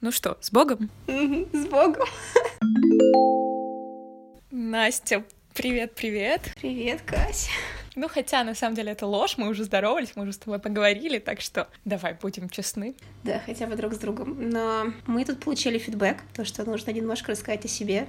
Ну что, с Богом? С Богом. Настя, привет-привет. Привет, Кась. Ну, хотя, на самом деле, это ложь, мы уже здоровались, мы уже с тобой поговорили, так что давай будем честны. Да, хотя бы друг с другом. Но мы тут получили фидбэк, то, что нужно немножко рассказать о себе.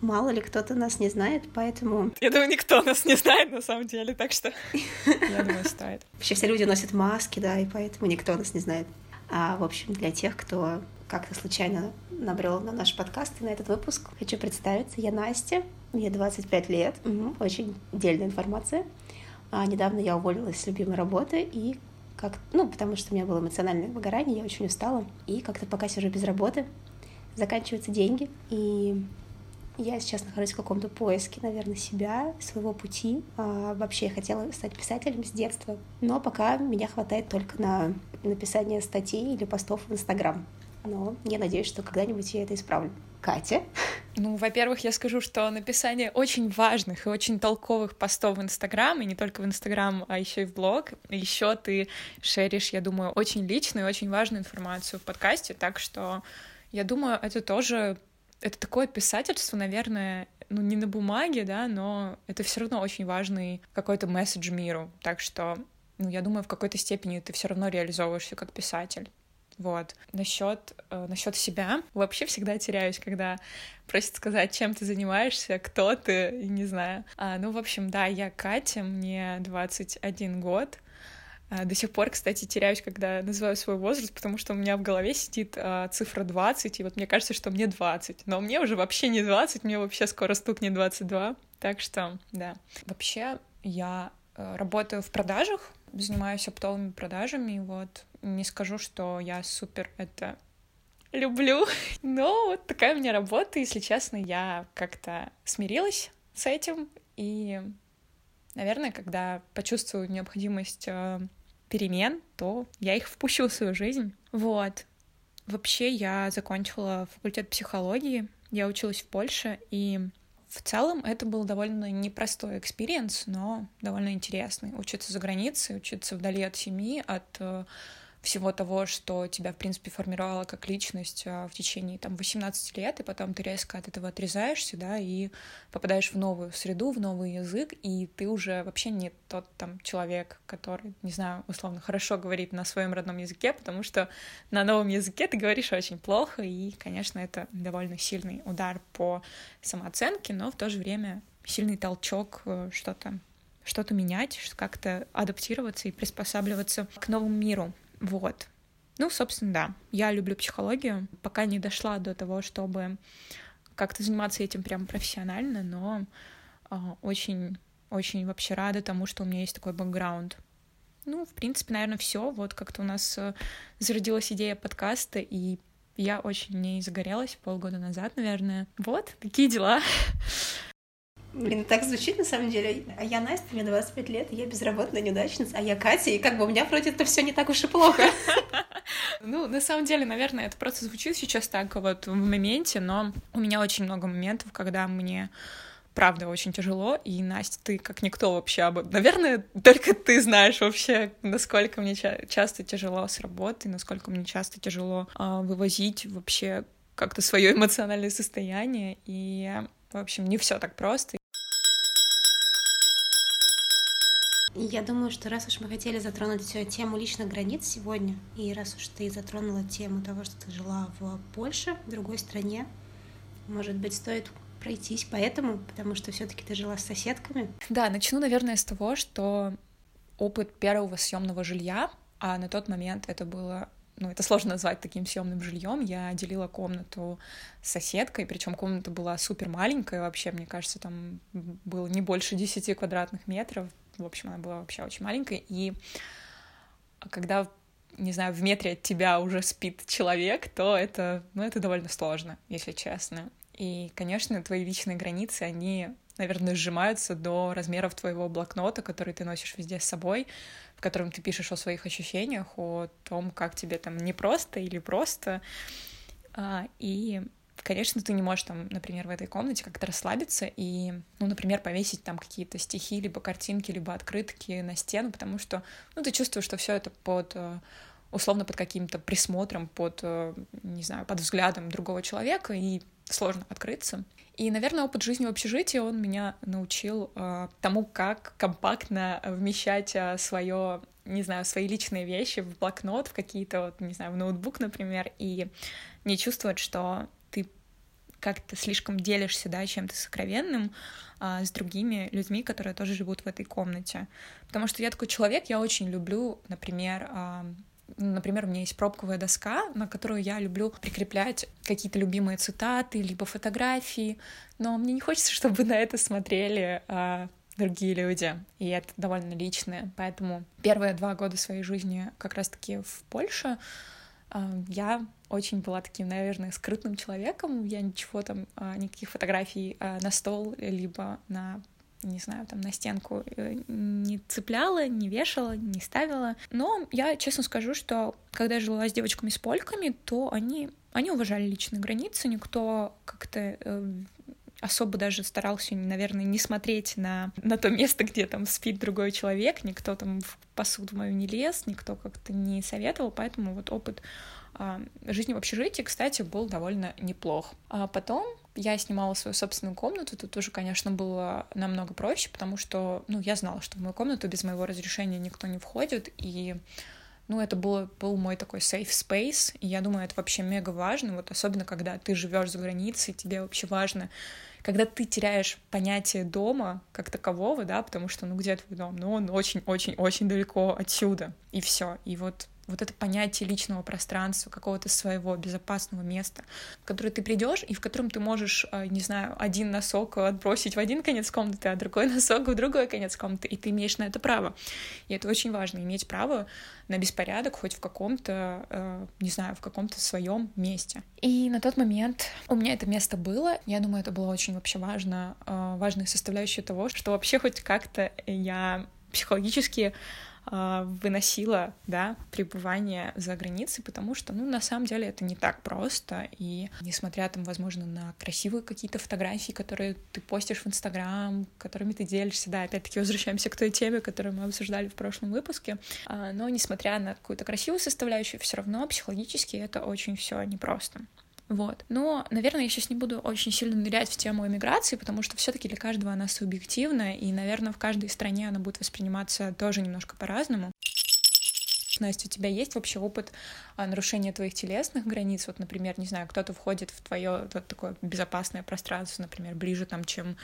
Мало ли кто-то нас не знает, поэтому... Я думаю, никто нас не знает на самом деле, так что я думаю, стоит. Вообще все люди носят маски, да, и поэтому никто нас не знает. А, в общем, для тех, кто как-то случайно набрел на наш подкаст и на этот выпуск, хочу представиться. Я Настя, мне 25 лет. Очень дельная информация. А недавно я уволилась с любимой работы и как, ну, потому что у меня было эмоциональное выгорание, я очень устала. И как-то пока сижу без работы, заканчиваются деньги, и я сейчас нахожусь в каком-то поиске, наверное, себя, своего пути. А, вообще я хотела стать писателем с детства, но пока меня хватает только на написание статей или постов в Инстаграм. Но я надеюсь, что когда-нибудь я это исправлю. Катя? Ну, во-первых, я скажу, что написание очень важных и очень толковых постов в Инстаграм, и не только в Инстаграм, а еще и в блог. Еще ты шеришь, я думаю, очень личную и очень важную информацию в подкасте, так что я думаю, это тоже это такое писательство, наверное, ну не на бумаге, да, но это все равно очень важный какой-то месседж миру. Так что, ну, я думаю, в какой-то степени ты все равно реализовываешься как писатель. Вот. Насчет э, насчет себя вообще всегда теряюсь, когда просят сказать, чем ты занимаешься, кто ты, не знаю. А, ну, в общем, да, я Катя, мне 21 год. А, до сих пор, кстати, теряюсь, когда называю свой возраст, потому что у меня в голове сидит а, цифра 20, и вот мне кажется, что мне 20. Но мне уже вообще не 20, мне вообще скоро стукнет 22. Так что, да. Вообще, я э, работаю в продажах, занимаюсь оптовыми продажами, вот. Не скажу, что я супер это люблю, но вот такая у меня работа, если честно, я как-то смирилась с этим, и, наверное, когда почувствую необходимость э, перемен, то я их впущу в свою жизнь. Вот. Вообще я закончила факультет психологии, я училась в Польше, и в целом это был довольно непростой experience, но довольно интересный. Учиться за границей, учиться вдали от семьи, от э, всего того, что тебя, в принципе, формировало как личность а, в течение там 18 лет, и потом ты резко от этого отрезаешься, да, и попадаешь в новую среду, в новый язык, и ты уже вообще не тот там человек, который, не знаю, условно, хорошо говорит на своем родном языке, потому что на новом языке ты говоришь очень плохо, и, конечно, это довольно сильный удар по самооценке, но в то же время сильный толчок э, что-то что-то менять, как-то адаптироваться и приспосабливаться к новому миру. Вот. Ну, собственно, да. Я люблю психологию. Пока не дошла до того, чтобы как-то заниматься этим прям профессионально, но э, очень, очень вообще рада тому, что у меня есть такой бэкграунд. Ну, в принципе, наверное, все. Вот как-то у нас э, зародилась идея подкаста, и я очень не загорелась полгода назад, наверное. Вот, такие дела. Блин, так звучит на самом деле. А я Настя, мне 25 лет, я безработная неудачница, а я Катя, и как бы у меня вроде это все не так уж и плохо. Ну, на самом деле, наверное, это просто звучит сейчас так вот в моменте, но у меня очень много моментов, когда мне правда очень тяжело, и, Настя, ты как никто вообще об... Наверное, только ты знаешь вообще, насколько мне ча- часто тяжело с работы, насколько мне часто тяжело э, вывозить вообще как-то свое эмоциональное состояние, и, в общем, не все так просто. Я думаю, что раз уж мы хотели затронуть тему личных границ сегодня, и раз уж ты затронула тему того, что ты жила в Польше, в другой стране, может быть, стоит пройтись по этому, потому что все-таки ты жила с соседками. Да, начну, наверное, с того, что опыт первого съемного жилья, а на тот момент это было ну, это сложно назвать таким съемным жильем. Я делила комнату с соседкой, причем комната была супер маленькая, вообще, мне кажется, там было не больше 10 квадратных метров, в общем, она была вообще очень маленькая, и когда не знаю, в метре от тебя уже спит человек, то это, ну, это довольно сложно, если честно. И, конечно, твои личные границы, они, наверное, сжимаются до размеров твоего блокнота, который ты носишь везде с собой, в котором ты пишешь о своих ощущениях, о том, как тебе там непросто или просто. А, и конечно, ты не можешь там, например, в этой комнате как-то расслабиться и, ну, например, повесить там какие-то стихи, либо картинки, либо открытки на стену, потому что, ну, ты чувствуешь, что все это под э, условно под каким-то присмотром, под, э, не знаю, под взглядом другого человека, и сложно открыться. И, наверное, опыт жизни в общежитии, он меня научил э, тому, как компактно вмещать э, свое, не знаю, свои личные вещи в блокнот, в какие-то, вот, не знаю, в ноутбук, например, и не чувствовать, что как-то слишком делишься, да, чем-то сокровенным а, с другими людьми, которые тоже живут в этой комнате. Потому что я такой человек, я очень люблю, например, а, Например, у меня есть пробковая доска, на которую я люблю прикреплять какие-то любимые цитаты, либо фотографии, но мне не хочется, чтобы на это смотрели а, другие люди, и это довольно личное. Поэтому первые два года своей жизни как раз-таки в Польше а, я очень была таким, наверное, скрытным человеком. Я ничего там, а, никаких фотографий а, на стол, либо на не знаю, там на стенку э, не цепляла, не вешала, не ставила. Но я честно скажу, что когда я жила с девочками с польками, то они, они уважали личные границы, никто как-то э, особо даже старался, наверное, не смотреть на, на то место, где там спит другой человек, никто там в посуду мою не лез, никто как-то не советовал, поэтому вот опыт а, жизни в общежитии, кстати, был довольно неплох. А потом я снимала свою собственную комнату, тут уже, конечно, было намного проще, потому что, ну, я знала, что в мою комнату без моего разрешения никто не входит, и ну, это было, был мой такой safe space, и я думаю, это вообще мега важно, вот особенно когда ты живешь за границей, тебе вообще важно, когда ты теряешь понятие дома как такового, да, потому что, ну, где твой дом? Ну, он очень-очень-очень далеко отсюда, и все. И вот вот это понятие личного пространства, какого-то своего безопасного места, в которое ты придешь и в котором ты можешь, э, не знаю, один носок отбросить в один конец комнаты, а другой носок в другой конец комнаты, и ты имеешь на это право. И это очень важно, иметь право на беспорядок хоть в каком-то, э, не знаю, в каком-то своем месте. И на тот момент у меня это место было. Я думаю, это было очень вообще важно, э, важная составляющая того, что вообще хоть как-то я психологически выносила, да, пребывание за границей, потому что, ну, на самом деле это не так просто, и несмотря там, возможно, на красивые какие-то фотографии, которые ты постишь в Инстаграм, которыми ты делишься, да, опять-таки возвращаемся к той теме, которую мы обсуждали в прошлом выпуске, а, но несмотря на какую-то красивую составляющую, все равно психологически это очень все непросто. Вот. Но, наверное, я сейчас не буду очень сильно нырять в тему эмиграции, потому что все-таки для каждого она субъективна, и, наверное, в каждой стране она будет восприниматься тоже немножко по-разному. Настя, у тебя есть вообще опыт а, нарушения твоих телесных границ? Вот, например, не знаю, кто-то входит в твое вот такое безопасное пространство, например, ближе там, чем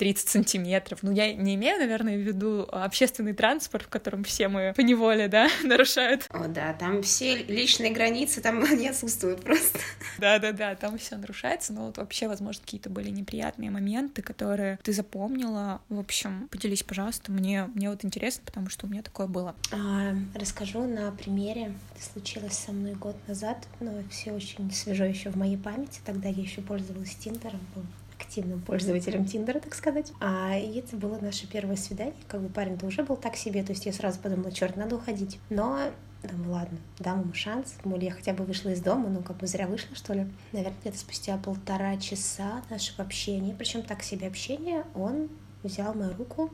30 сантиметров. Ну, я не имею, наверное, в виду общественный транспорт, в котором все мы по неволе, да, нарушают. О, да, там все личные границы там не отсутствуют просто. Да-да-да, там все нарушается, но вот вообще, возможно, какие-то были неприятные моменты, которые ты запомнила. В общем, поделись, пожалуйста, мне, мне вот интересно, потому что у меня такое было. А, расскажу на примере. Это случилось со мной год назад, но все очень свежо еще в моей памяти. Тогда я еще пользовалась Тиндером, был активным пользователем Тиндера, так сказать. А, это было наше первое свидание. Как бы парень-то уже был так себе, то есть я сразу подумала, черт, надо уходить. Но Думаю, ладно, дам ему шанс. Думаю, я хотя бы вышла из дома, ну, как бы зря вышла, что ли. Наверное, где-то спустя полтора часа нашего общения, причем так себе общения, он взял мою руку,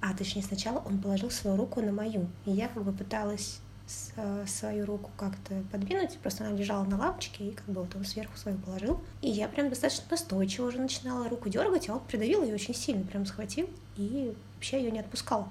а точнее сначала он положил свою руку на мою. И я как бы пыталась свою руку как-то подвинуть, просто она лежала на лавочке, и как бы вот он сверху свою положил. И я прям достаточно настойчиво уже начинала руку дергать, а он придавил ее очень сильно, прям схватил и вообще ее не отпускал.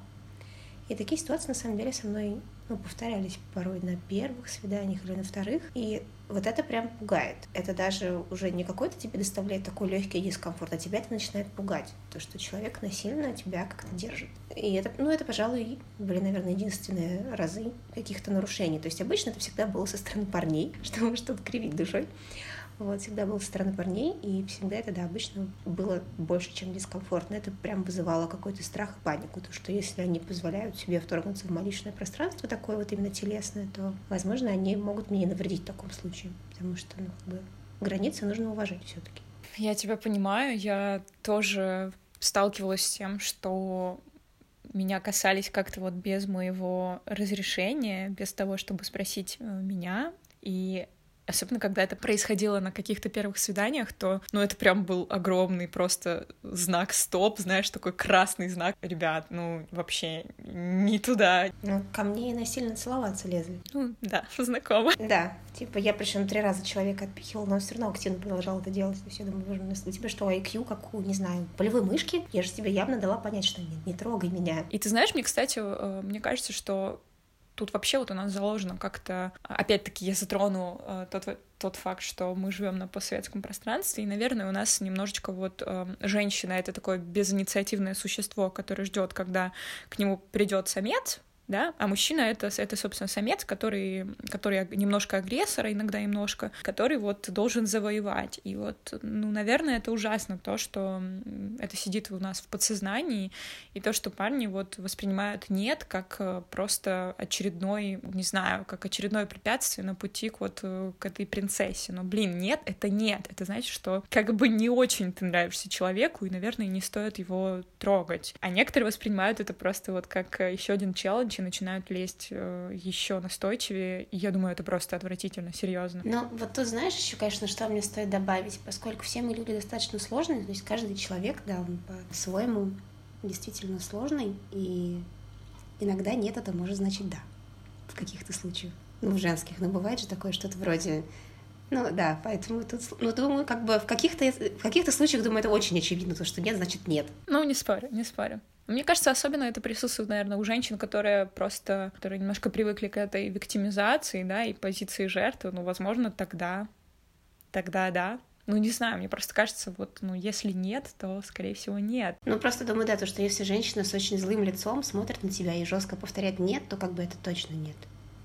И такие ситуации, на самом деле, со мной ну, повторялись порой на первых свиданиях или на вторых. И вот это прям пугает. Это даже уже не какой-то тебе доставляет такой легкий дискомфорт, а тебя это начинает пугать. То, что человек насильно тебя как-то держит. И это, ну, это, пожалуй, были, наверное, единственные разы каких-то нарушений. То есть обычно это всегда было со стороны парней, что может тут кривить душой. Вот, всегда был со стороны парней, и всегда это, да, обычно было больше, чем дискомфортно. Это прям вызывало какой-то страх и панику, то что если они позволяют себе вторгнуться в мое личное пространство, такое вот именно телесное, то, возможно, они могут мне навредить в таком случае, потому что, ну, как бы, границы нужно уважать все таки Я тебя понимаю, я тоже сталкивалась с тем, что меня касались как-то вот без моего разрешения, без того, чтобы спросить э, меня. И Особенно, когда это происходило на каких-то первых свиданиях, то, ну, это прям был огромный просто знак стоп, знаешь, такой красный знак. Ребят, ну, вообще не туда. Ну, ко мне и насильно целоваться лезли. Ну, да, знакомо. Да, типа я причем три раза человека отпихивала, но все равно активно продолжал это делать. То есть я думаю, у тебя что, IQ, как у, не знаю, полевой мышки? Я же тебе явно дала понять, что нет, не трогай меня. И ты знаешь, мне, кстати, э, мне кажется, что тут вообще вот у нас заложено как-то, опять-таки я затрону э, тот, тот факт, что мы живем на постсоветском пространстве, и, наверное, у нас немножечко вот э, женщина — это такое безинициативное существо, которое ждет, когда к нему придет самец, да, а мужчина это, это собственно, самец, который, который немножко агрессор, иногда немножко, который вот должен завоевать. И вот, ну, наверное, это ужасно, то, что это сидит у нас в подсознании, и то, что парни вот воспринимают нет как э, просто очередной, не знаю, как очередное препятствие на пути к вот э, к этой принцессе. Но, блин, нет, это нет. Это значит, что как бы не очень ты нравишься человеку, и, наверное, не стоит его трогать. А некоторые воспринимают это просто вот как э, еще один челлендж, и начинают лезть э, еще настойчивее. И я думаю, это просто отвратительно, серьезно. Ну, вот тут знаешь еще, конечно, что мне стоит добавить, поскольку все мы люди достаточно сложные, то есть каждый человек, да, он по-своему действительно сложный, и иногда нет, это может значить да в каких-то случаях. Ну, в женских, но бывает же такое что-то вроде ну да, поэтому тут, ну думаю, как бы в каких-то в каких-то случаях, думаю, это очень очевидно, то, что нет, значит нет. Ну, не спорю, не спорю. Мне кажется, особенно это присутствует, наверное, у женщин, которые просто, которые немножко привыкли к этой виктимизации, да, и позиции жертвы. Ну, возможно, тогда, тогда да. Ну, не знаю, мне просто кажется, вот, ну, если нет, то, скорее всего, нет. Ну, просто думаю, да, то, что если женщина с очень злым лицом смотрит на тебя и жестко повторяет нет, то как бы это точно нет.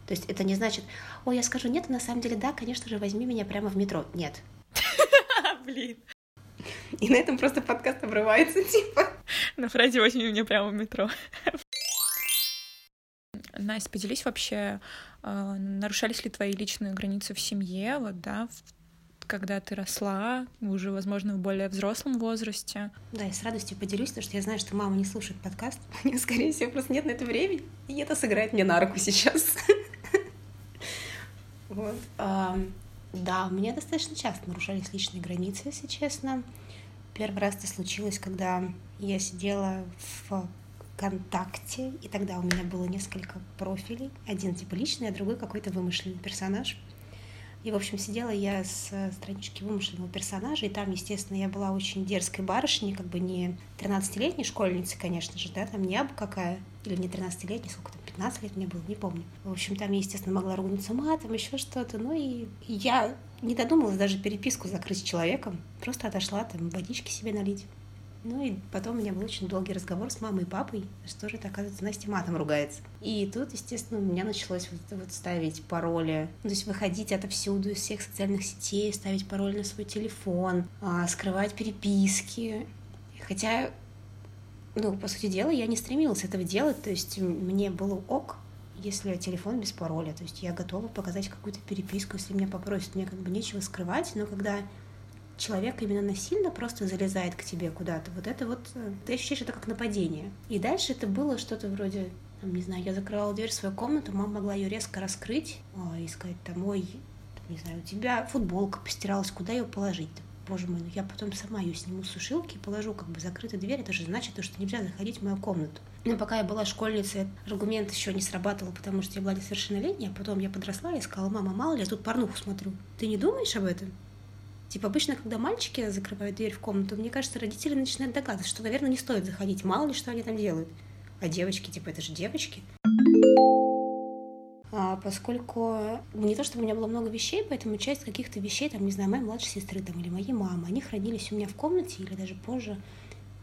То есть это не значит, ой, я скажу нет, а на самом деле да, конечно же, возьми меня прямо в метро. Нет. Блин. И на этом просто подкаст обрывается, типа. На фразе возьми меня прямо в метро. Настя, поделись вообще, а, нарушались ли твои личные границы в семье, вот, да, когда ты росла, уже, возможно, в более взрослом возрасте. Да, я с радостью поделюсь, потому что я знаю, что мама не слушает подкаст. У нее, скорее всего, просто нет на это времени, и это сыграет мне на руку сейчас. Вот. Да, у меня достаточно часто нарушались личные границы, если честно. Первый раз это случилось, когда я сидела в ВКонтакте, и тогда у меня было несколько профилей. Один типа личный, а другой какой-то вымышленный персонаж. И, в общем, сидела я с странички вымышленного персонажа, и там, естественно, я была очень дерзкой барышней, как бы не 13-летней школьницей, конечно же, да, там не абы какая, или не 13-летней, сколько там, 15 лет мне было, не помню. В общем, там я, естественно, могла ругнуться матом, еще что-то. Ну и я не додумалась даже переписку закрыть с человеком. Просто отошла там водички себе налить. Ну и потом у меня был очень долгий разговор с мамой и папой, что же это, оказывается, Настя матом ругается. И тут, естественно, у меня началось вот, вот ставить пароли, то есть выходить отовсюду из всех социальных сетей, ставить пароль на свой телефон, а, скрывать переписки. Хотя ну, по сути дела, я не стремилась этого делать, то есть мне было ок, если телефон без пароля, то есть я готова показать какую-то переписку, если меня попросят, мне как бы нечего скрывать, но когда человек именно насильно просто залезает к тебе куда-то, вот это вот, э, ты ощущаешь это как нападение. И дальше это было что-то вроде, там, не знаю, я закрывала дверь в свою комнату, мама могла ее резко раскрыть о, и сказать, там, ой, не знаю, у тебя футболка постиралась, куда ее положить? боже мой, ну я потом сама ее сниму с сушилки и положу как бы закрытую дверь, это же значит, что нельзя заходить в мою комнату. Но пока я была школьницей, аргумент еще не срабатывал, потому что я была несовершеннолетняя, а потом я подросла и сказала, мама, мало ли, я тут порнуху смотрю. Ты не думаешь об этом? Типа обычно, когда мальчики закрывают дверь в комнату, мне кажется, родители начинают догадываться, что, наверное, не стоит заходить, мало ли, что они там делают. А девочки, типа, это же девочки. А, поскольку не то чтобы у меня было много вещей, поэтому часть каких-то вещей, там, не знаю, моей младшей сестры там, или моей мамы, они хранились у меня в комнате, или даже позже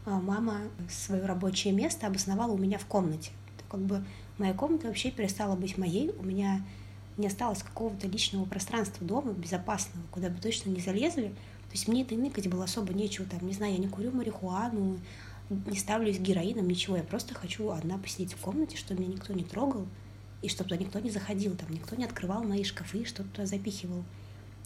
мама свое рабочее место обосновала у меня в комнате. То, как бы моя комната вообще перестала быть моей, у меня не осталось какого-то личного пространства дома, безопасного, куда бы точно не залезли. То есть мне это ныкать было особо нечего, там, не знаю, я не курю марихуану, не ставлюсь героином, ничего, я просто хочу одна посидеть в комнате, чтобы меня никто не трогал, и чтобы туда никто не заходил, там никто не открывал мои шкафы, что-то туда запихивал,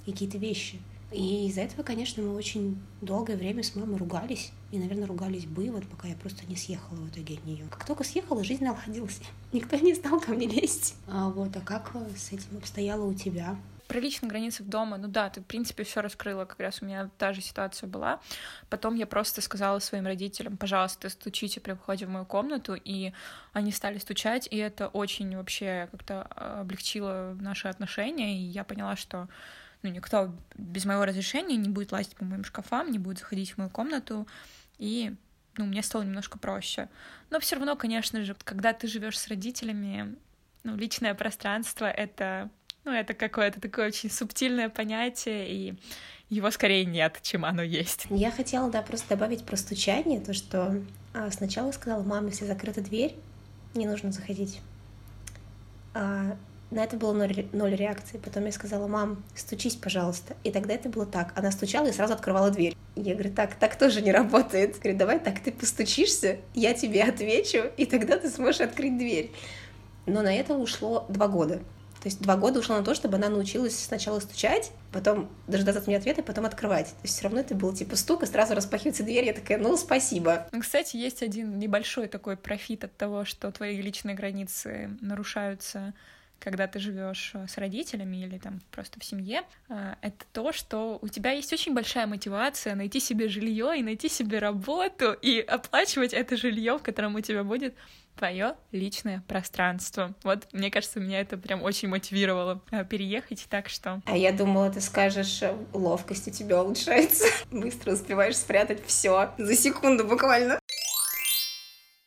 какие-то вещи. И из-за этого, конечно, мы очень долгое время с мамой ругались. И, наверное, ругались бы, вот пока я просто не съехала в итоге от нее. Как только съехала, жизнь наладилась. Никто не стал ко мне лезть. А вот, а как с этим обстояло у тебя? про личные границы дома, ну да, ты, в принципе, все раскрыла, как раз у меня та же ситуация была. Потом я просто сказала своим родителям, пожалуйста, стучите при входе в мою комнату, и они стали стучать, и это очень вообще как-то облегчило наши отношения, и я поняла, что ну, никто без моего разрешения не будет лазить по моим шкафам, не будет заходить в мою комнату, и ну, мне стало немножко проще. Но все равно, конечно же, когда ты живешь с родителями, ну, личное пространство — это, ну, это какое-то такое очень субтильное понятие, и его скорее нет, чем оно есть. Я хотела, да, просто добавить про стучание, то, что а, сначала сказала, мама, если закрыта дверь, не нужно заходить. А, на это было ноль, ноль реакции. Потом я сказала, мам, стучись, пожалуйста. И тогда это было так. Она стучала и сразу открывала дверь. Я говорю, так, так тоже не работает. Говорю, давай так, ты постучишься, я тебе отвечу, и тогда ты сможешь открыть дверь. Но на это ушло два года. То есть два года ушло на то, чтобы она научилась сначала стучать, потом дожидаться от меня ответа, потом открывать. То есть все равно это был типа стук, и сразу распахивается дверь, я такая, ну, спасибо. Ну, кстати, есть один небольшой такой профит от того, что твои личные границы нарушаются когда ты живешь э, с родителями или там просто в семье, э, это то, что у тебя есть очень большая мотивация найти себе жилье и найти себе работу и оплачивать это жилье, в котором у тебя будет твое личное пространство. Вот, мне кажется, меня это прям очень мотивировало э, переехать, так что... А я думала, ты скажешь, ловкость у тебя улучшается. Быстро успеваешь спрятать все за секунду буквально.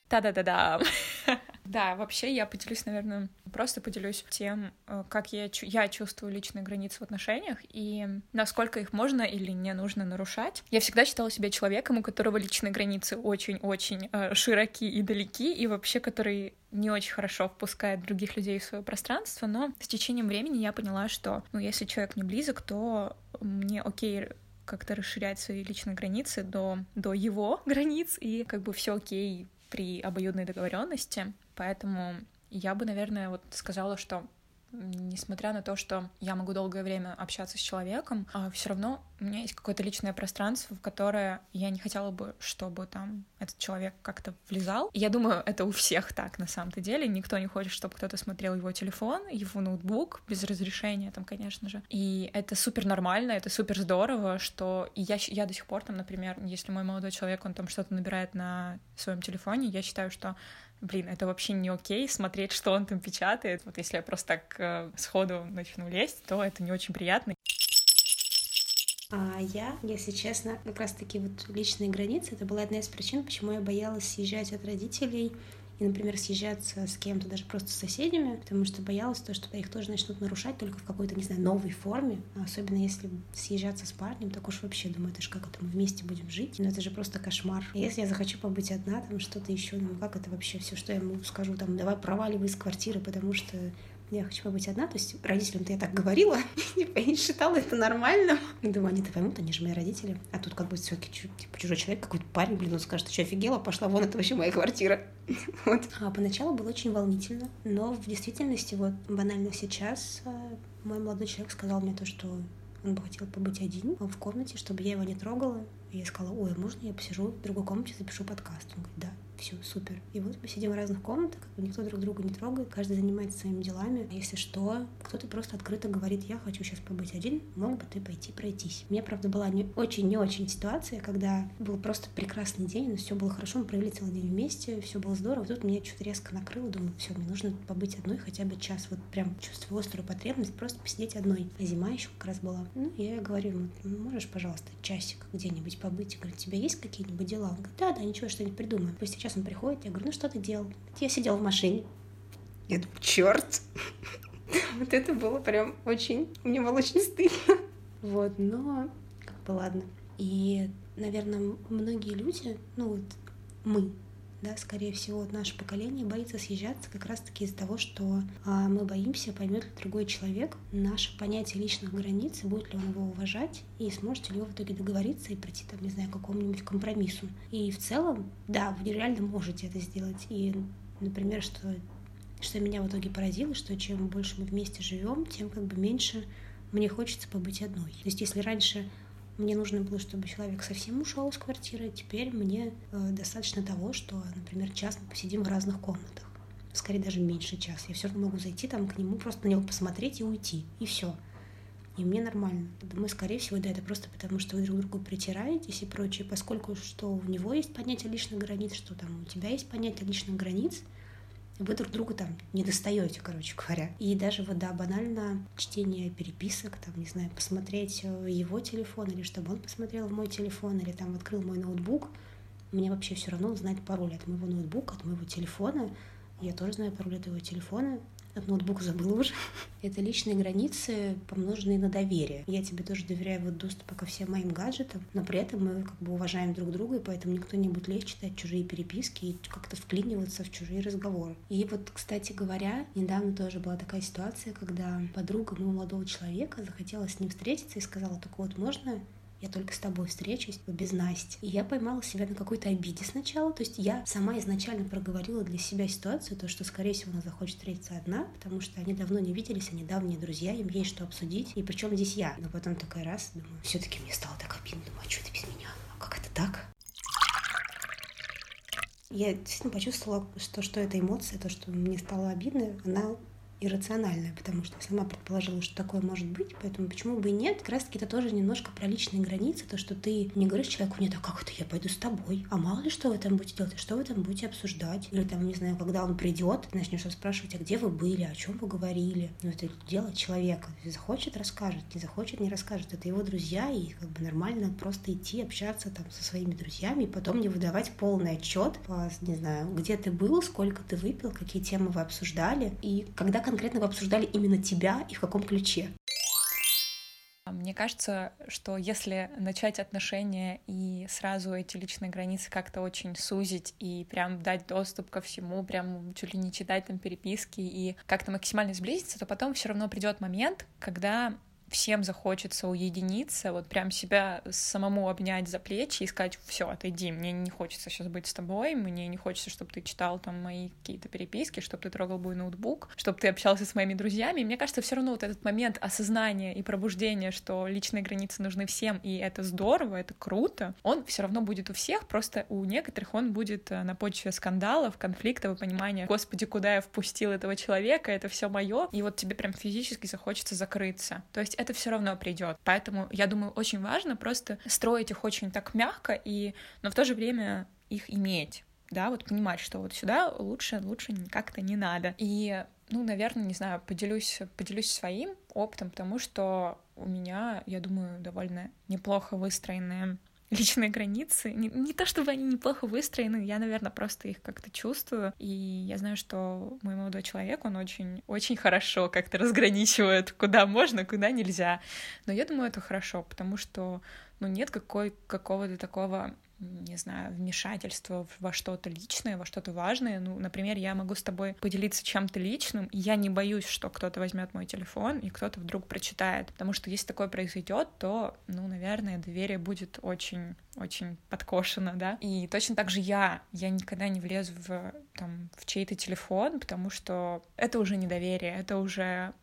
Та-да-да-да. Да, вообще я поделюсь, наверное, просто поделюсь тем, э, как я, я чувствую личные границы в отношениях и насколько их можно или не нужно нарушать. Я всегда считала себя человеком, у которого личные границы очень-очень э, широки и далеки, и вообще который не очень хорошо впускает других людей в свое пространство, но с течением времени я поняла, что, ну, если человек не близок, то мне окей как-то расширять свои личные границы до, до его границ, и как бы все окей при обоюдной договоренности. Поэтому я бы, наверное, вот сказала, что несмотря на то, что я могу долгое время общаться с человеком, а все равно у меня есть какое-то личное пространство, в которое я не хотела бы, чтобы там этот человек как-то влезал. Я думаю, это у всех так на самом-то деле. Никто не хочет, чтобы кто-то смотрел его телефон, его ноутбук без разрешения, там, конечно же. И это супер нормально, это супер здорово, что я, я до сих пор там, например, если мой молодой человек, он там что-то набирает на своем телефоне, я считаю, что блин, это вообще не окей смотреть, что он там печатает. Вот если я просто так э, сходу начну лезть, то это не очень приятно. А я, если честно, как раз-таки вот личные границы, это была одна из причин, почему я боялась съезжать от родителей и, например, съезжаться с кем-то, даже просто с соседями, потому что боялась то, что их тоже начнут нарушать только в какой-то, не знаю, новой форме. Особенно если съезжаться с парнем, так уж вообще думаю, это же как это мы вместе будем жить, но это же просто кошмар. И если я захочу побыть одна, там что-то еще, ну как это вообще все, что я ему скажу, там, давай проваливай из квартиры, потому что я хочу побыть одна. То есть родителям-то я так говорила, типа, я не считала это нормальным. Думаю, они-то поймут, они же мои родители. А тут как бы все таки типа, чужой человек, какой-то парень, блин, он скажет, ты что, офигела, пошла вон, это вообще моя квартира. вот. А поначалу было очень волнительно, но в действительности вот банально сейчас э, мой молодой человек сказал мне то, что он бы хотел побыть один в комнате, чтобы я его не трогала. И я сказала, ой, а можно я посижу в другой комнате, запишу подкаст? Он говорит, да все, супер. И вот мы сидим в разных комнатах, никто друг друга не трогает, каждый занимается своими делами. Если что, кто-то просто открыто говорит, я хочу сейчас побыть один, мог бы ты пойти пройтись. У меня, правда, была не очень не очень ситуация, когда был просто прекрасный день, но все было хорошо, мы провели целый день вместе, все было здорово. Тут меня что-то резко накрыло, думаю, все, мне нужно побыть одной хотя бы час. Вот прям чувствую острую потребность просто посидеть одной. А зима еще как раз была. Ну, я говорю, ну, можешь, пожалуйста, часик где-нибудь побыть? Говорю, у тебя есть какие-нибудь дела? Он говорит, да, да, ничего, что-нибудь придумаю. Пусть сейчас сейчас он приходит, я говорю, ну что ты делал? Я сидел в машине. Я думаю, черт. Вот это было прям очень... Мне было очень стыдно. Вот, но как бы ладно. И, наверное, многие люди, ну вот мы, да, скорее всего, вот наше поколение боится съезжаться как раз-таки из-за того, что а, мы боимся, поймет ли другой человек наше понятие личных границ, будет ли он его уважать, и сможете ли вы в итоге договориться и прийти, там, не знаю, к какому-нибудь компромиссу. И в целом, да, вы реально можете это сделать. И, например, что, что меня в итоге поразило, что чем больше мы вместе живем, тем как бы меньше мне хочется побыть одной. То есть если раньше мне нужно было, чтобы человек совсем ушел из квартиры. Теперь мне э, достаточно того, что, например, час мы посидим в разных комнатах. Скорее даже меньше часа. Я все равно могу зайти там к нему, просто на него посмотреть и уйти. И все. И мне нормально. Думаю, скорее всего, да, это просто потому, что вы друг другу притираетесь и прочее, поскольку что у него есть понятие личных границ, что там у тебя есть понятие личных границ, вы друг другу там не достаете, короче говоря. И даже вот, да, банально чтение переписок, там, не знаю, посмотреть его телефон, или чтобы он посмотрел в мой телефон, или там открыл мой ноутбук, мне вообще все равно он знает пароль от моего ноутбука, от моего телефона. Я тоже знаю пароль от его телефона от ноутбука забыла уже. Это личные границы, помноженные на доверие. Я тебе тоже доверяю вот доступа ко всем моим гаджетам, но при этом мы как бы уважаем друг друга, и поэтому никто не будет лезть читать чужие переписки и как-то вклиниваться в чужие разговоры. И вот, кстати говоря, недавно тоже была такая ситуация, когда подруга моего молодого человека захотела с ним встретиться и сказала, так вот, можно я только с тобой встречусь, без Насти. И я поймала себя на какой-то обиде сначала, то есть я сама изначально проговорила для себя ситуацию, то, что, скорее всего, она захочет встретиться одна, потому что они давно не виделись, они давние друзья, им есть что обсудить, и причем здесь я. Но потом такая раз, думаю, все таки мне стало так обидно, думаю, а что ты без меня? А как это так? Я действительно почувствовала, что, что эта эмоция, то, что мне стало обидно, она иррациональное, потому что я сама предположила, что такое может быть, поэтому почему бы и нет. Как раз таки это тоже немножко про личные границы, то, что ты не говоришь человеку, нет, а как это, я пойду с тобой, а мало ли что вы там будете делать, что вы там будете обсуждать, или там, не знаю, когда он придет, начнешь спрашивать, а где вы были, о чем вы говорили. Ну, это дело человека. Захочет, расскажет, не захочет, не расскажет. Это его друзья, и как бы нормально просто идти, общаться там со своими друзьями, и потом не выдавать полный отчет, по, не знаю, где ты был, сколько ты выпил, какие темы вы обсуждали. И когда конкретно вы обсуждали именно тебя и в каком ключе? Мне кажется, что если начать отношения и сразу эти личные границы как-то очень сузить и прям дать доступ ко всему, прям чуть ли не читать там переписки и как-то максимально сблизиться, то потом все равно придет момент, когда всем захочется уединиться, вот прям себя самому обнять за плечи и сказать, все, отойди, мне не хочется сейчас быть с тобой, мне не хочется, чтобы ты читал там мои какие-то переписки, чтобы ты трогал мой ноутбук, чтобы ты общался с моими друзьями. И мне кажется, все равно вот этот момент осознания и пробуждения, что личные границы нужны всем, и это здорово, это круто, он все равно будет у всех, просто у некоторых он будет э, на почве скандалов, конфликтов и понимания, господи, куда я впустил этого человека, это все мое, и вот тебе прям физически захочется закрыться. То есть это все равно придет. Поэтому я думаю, очень важно просто строить их очень так мягко, и, но в то же время их иметь да, вот понимать, что вот сюда лучше, лучше как-то не надо. И, ну, наверное, не знаю, поделюсь, поделюсь своим опытом, потому что у меня, я думаю, довольно неплохо выстроенные личные границы. Не, не то чтобы они неплохо выстроены, я, наверное, просто их как-то чувствую. И я знаю, что мой молодой человек, он очень, очень хорошо как-то разграничивает, куда можно, куда нельзя. Но я думаю, это хорошо, потому что ну, нет какой, какого-то такого не знаю, вмешательство во что-то личное, во что-то важное. Ну, например, я могу с тобой поделиться чем-то личным, и я не боюсь, что кто-то возьмет мой телефон и кто-то вдруг прочитает. Потому что если такое произойдет, то, ну, наверное, доверие будет очень очень подкошено, да. И точно так же я, я никогда не влезу в, там, в чей-то телефон, потому что это уже недоверие, это уже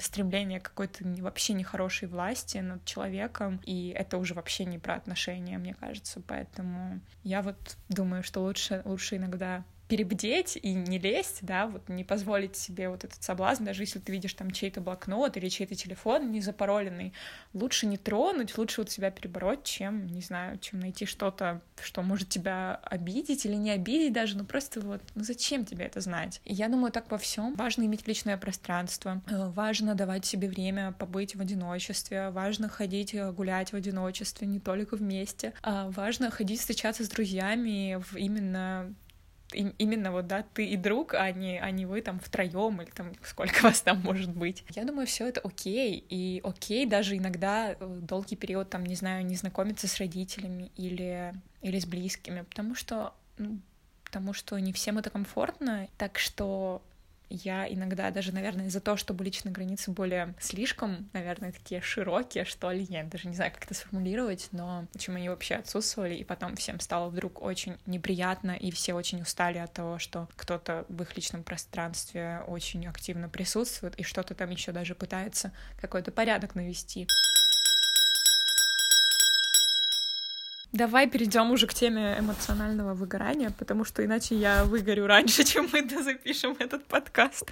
стремление какой-то вообще нехорошей власти над человеком, и это уже вообще не про отношения, мне кажется, поэтому я вот думаю, что лучше, лучше иногда перебдеть и не лезть, да, вот не позволить себе вот этот соблазн, даже если ты видишь там чей-то блокнот или чей-то телефон не запароленный, лучше не тронуть, лучше вот себя перебороть, чем, не знаю, чем найти что-то, что может тебя обидеть или не обидеть даже, ну просто вот, ну зачем тебе это знать? И я думаю, так во всем важно иметь личное пространство, э, важно давать себе время побыть в одиночестве, важно ходить э, гулять в одиночестве, не только вместе, а важно ходить встречаться с друзьями в именно именно вот, да, ты и друг, а не, а не вы там втроем или там сколько вас там может быть. Я думаю, все это окей, и окей даже иногда э, долгий период, там, не знаю, не знакомиться с родителями или, или с близкими, потому что, ну, потому что не всем это комфортно, так что я иногда даже, наверное, за то, чтобы личные границы более слишком, наверное, такие широкие, что ли, я даже не знаю, как это сформулировать, но почему они вообще отсутствовали, и потом всем стало вдруг очень неприятно, и все очень устали от того, что кто-то в их личном пространстве очень активно присутствует, и что-то там еще даже пытается какой-то порядок навести. Давай перейдем уже к теме эмоционального выгорания, потому что иначе я выгорю раньше, чем мы запишем этот подкаст.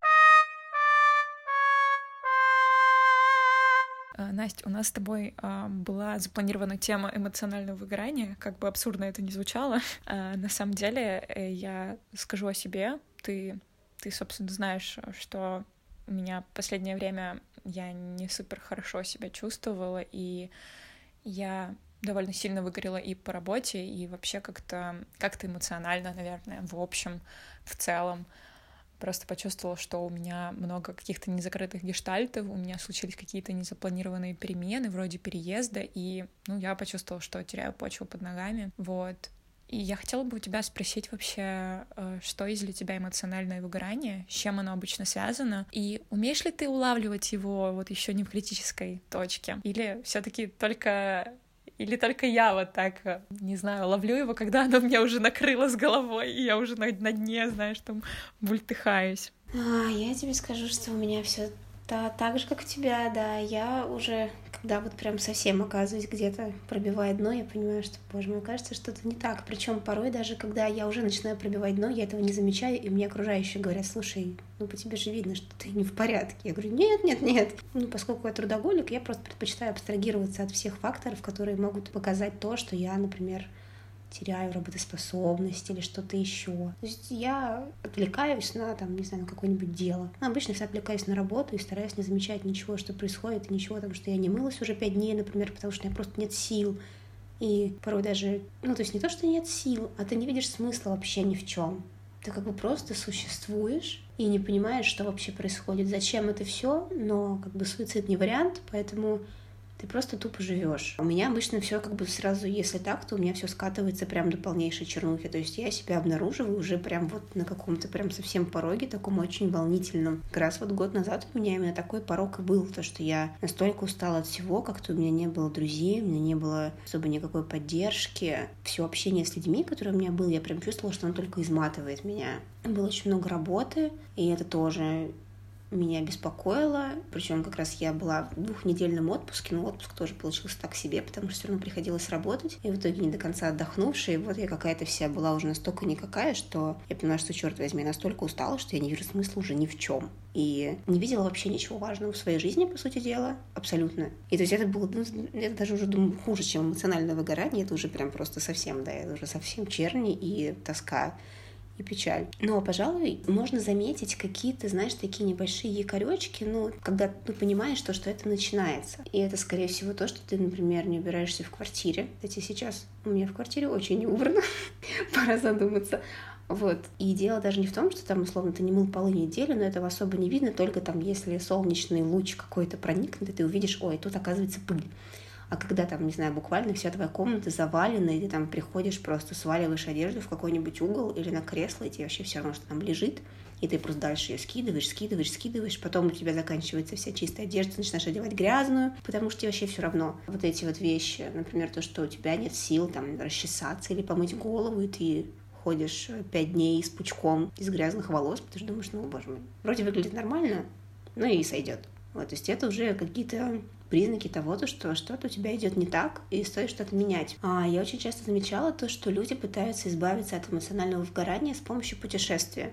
Настя, у нас с тобой э, была запланирована тема эмоционального выгорания, как бы абсурдно это ни звучало. Э, на самом деле, э, я скажу о себе. Ты, ты, собственно, знаешь, что у меня в последнее время я не супер хорошо себя чувствовала, и я довольно сильно выгорела и по работе, и вообще как-то как эмоционально, наверное, в общем, в целом. Просто почувствовала, что у меня много каких-то незакрытых гештальтов, у меня случились какие-то незапланированные перемены, вроде переезда, и, ну, я почувствовала, что теряю почву под ногами, вот. И я хотела бы у тебя спросить вообще, э, что есть для тебя эмоциональное выгорание, с чем оно обычно связано, и умеешь ли ты улавливать его вот еще не в критической точке, или все-таки только или только я вот так, э, не знаю, ловлю его, когда оно меня уже накрыло с головой, и я уже на, на дне, знаешь, там бультыхаюсь. А, я тебе скажу, что у меня все да, так же, как у тебя, да. Я уже, когда вот прям совсем оказываюсь где-то пробивает дно, я понимаю, что, боже мой, кажется, что-то не так. Причем порой даже, когда я уже начинаю пробивать дно, я этого не замечаю, и мне окружающие говорят, слушай, ну по тебе же видно, что ты не в порядке. Я говорю, нет, нет, нет. Ну, поскольку я трудоголик, я просто предпочитаю абстрагироваться от всех факторов, которые могут показать то, что я, например, теряю работоспособность или что-то еще. То есть я отвлекаюсь на, там, не знаю, на какое-нибудь дело. Ну, обычно всегда отвлекаюсь на работу и стараюсь не замечать ничего, что происходит, и ничего, потому что я не мылась уже пять дней, например, потому что у меня просто нет сил. И порой даже, ну, то есть не то, что нет сил, а ты не видишь смысла вообще ни в чем. Ты как бы просто существуешь и не понимаешь, что вообще происходит, зачем это все, но как бы суицид не вариант, поэтому ты просто тупо живешь. У меня обычно все как бы сразу, если так, то у меня все скатывается прям до полнейшей чернухи. То есть я себя обнаруживаю уже прям вот на каком-то прям совсем пороге, таком очень волнительном. Как раз вот год назад у меня именно такой порог и был, то, что я настолько устала от всего, как-то у меня не было друзей, у меня не было особо никакой поддержки. Все общение с людьми, которое у меня было, я прям чувствовала, что оно только изматывает меня. Было очень много работы, и это тоже меня беспокоило. Причем как раз я была в двухнедельном отпуске, но отпуск тоже получился так себе, потому что все равно приходилось работать. И в итоге не до конца отдохнувшая. И вот я какая-то вся была уже настолько никакая, что я поняла, что, черт возьми, я настолько устала, что я не вижу смысла уже ни в чем. И не видела вообще ничего важного в своей жизни, по сути дела, абсолютно. И то есть это было, ну, это даже уже, думаю, хуже, чем эмоциональное выгорание. Это уже прям просто совсем, да, это уже совсем черни и тоска и печаль. Но, пожалуй, можно заметить какие-то, знаешь, такие небольшие якоречки, ну, когда ты понимаешь то, что это начинается. И это, скорее всего, то, что ты, например, не убираешься в квартире. Кстати, сейчас у меня в квартире очень не убрано, пора задуматься. Вот. И дело даже не в том, что там, условно, ты не мыл полы неделю, но этого особо не видно, только там, если солнечный луч какой-то проникнет, и ты увидишь, ой, тут оказывается пыль. А когда там, не знаю, буквально вся твоя комната завалена, и ты там приходишь, просто сваливаешь одежду в какой-нибудь угол или на кресло, и тебе вообще все равно, что там лежит, и ты просто дальше ее скидываешь, скидываешь, скидываешь, потом у тебя заканчивается вся чистая одежда, ты начинаешь одевать грязную, потому что тебе вообще все равно вот эти вот вещи, например, то, что у тебя нет сил там расчесаться или помыть голову, и ты ходишь пять дней с пучком из грязных волос, потому что думаешь, ну, боже мой, вроде выглядит нормально, но и сойдет. Вот, то есть это уже какие-то признаки того, то, что что-то у тебя идет не так, и стоит что-то менять. А я очень часто замечала то, что люди пытаются избавиться от эмоционального выгорания с помощью путешествия.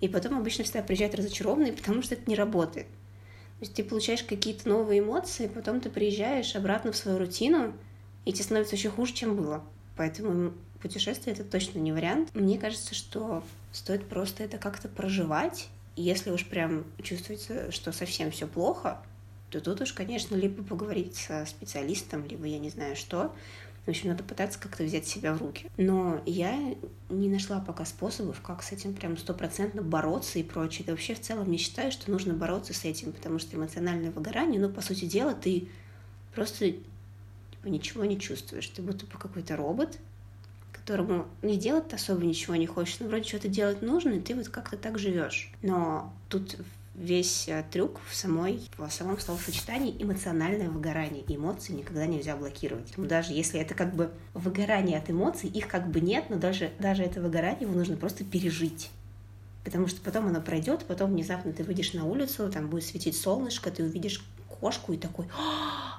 И потом обычно всегда приезжают разочарованные, потому что это не работает. То есть ты получаешь какие-то новые эмоции, потом ты приезжаешь обратно в свою рутину, и тебе становится еще хуже, чем было. Поэтому путешествие — это точно не вариант. Мне кажется, что стоит просто это как-то проживать. Если уж прям чувствуется, что совсем все плохо, то тут уж, конечно, либо поговорить со специалистом, либо я не знаю что. В общем, надо пытаться как-то взять себя в руки. Но я не нашла пока способов, как с этим прям стопроцентно бороться и прочее. Да вообще в целом не считаю, что нужно бороться с этим, потому что эмоциональное выгорание, ну, по сути дела, ты просто типа, ничего не чувствуешь. Ты будто бы какой-то робот, которому не делать особо ничего не хочешь, но вроде что-то делать нужно, и ты вот как-то так живешь. Но тут весь э, трюк в самой, в самом словосочетании эмоциональное выгорание. Эмоции никогда нельзя блокировать. Даже если это как бы выгорание от эмоций, их как бы нет, но даже, даже это выгорание его нужно просто пережить. Потому что потом оно пройдет, потом внезапно ты выйдешь на улицу, там будет светить солнышко, ты увидишь кошку и такой,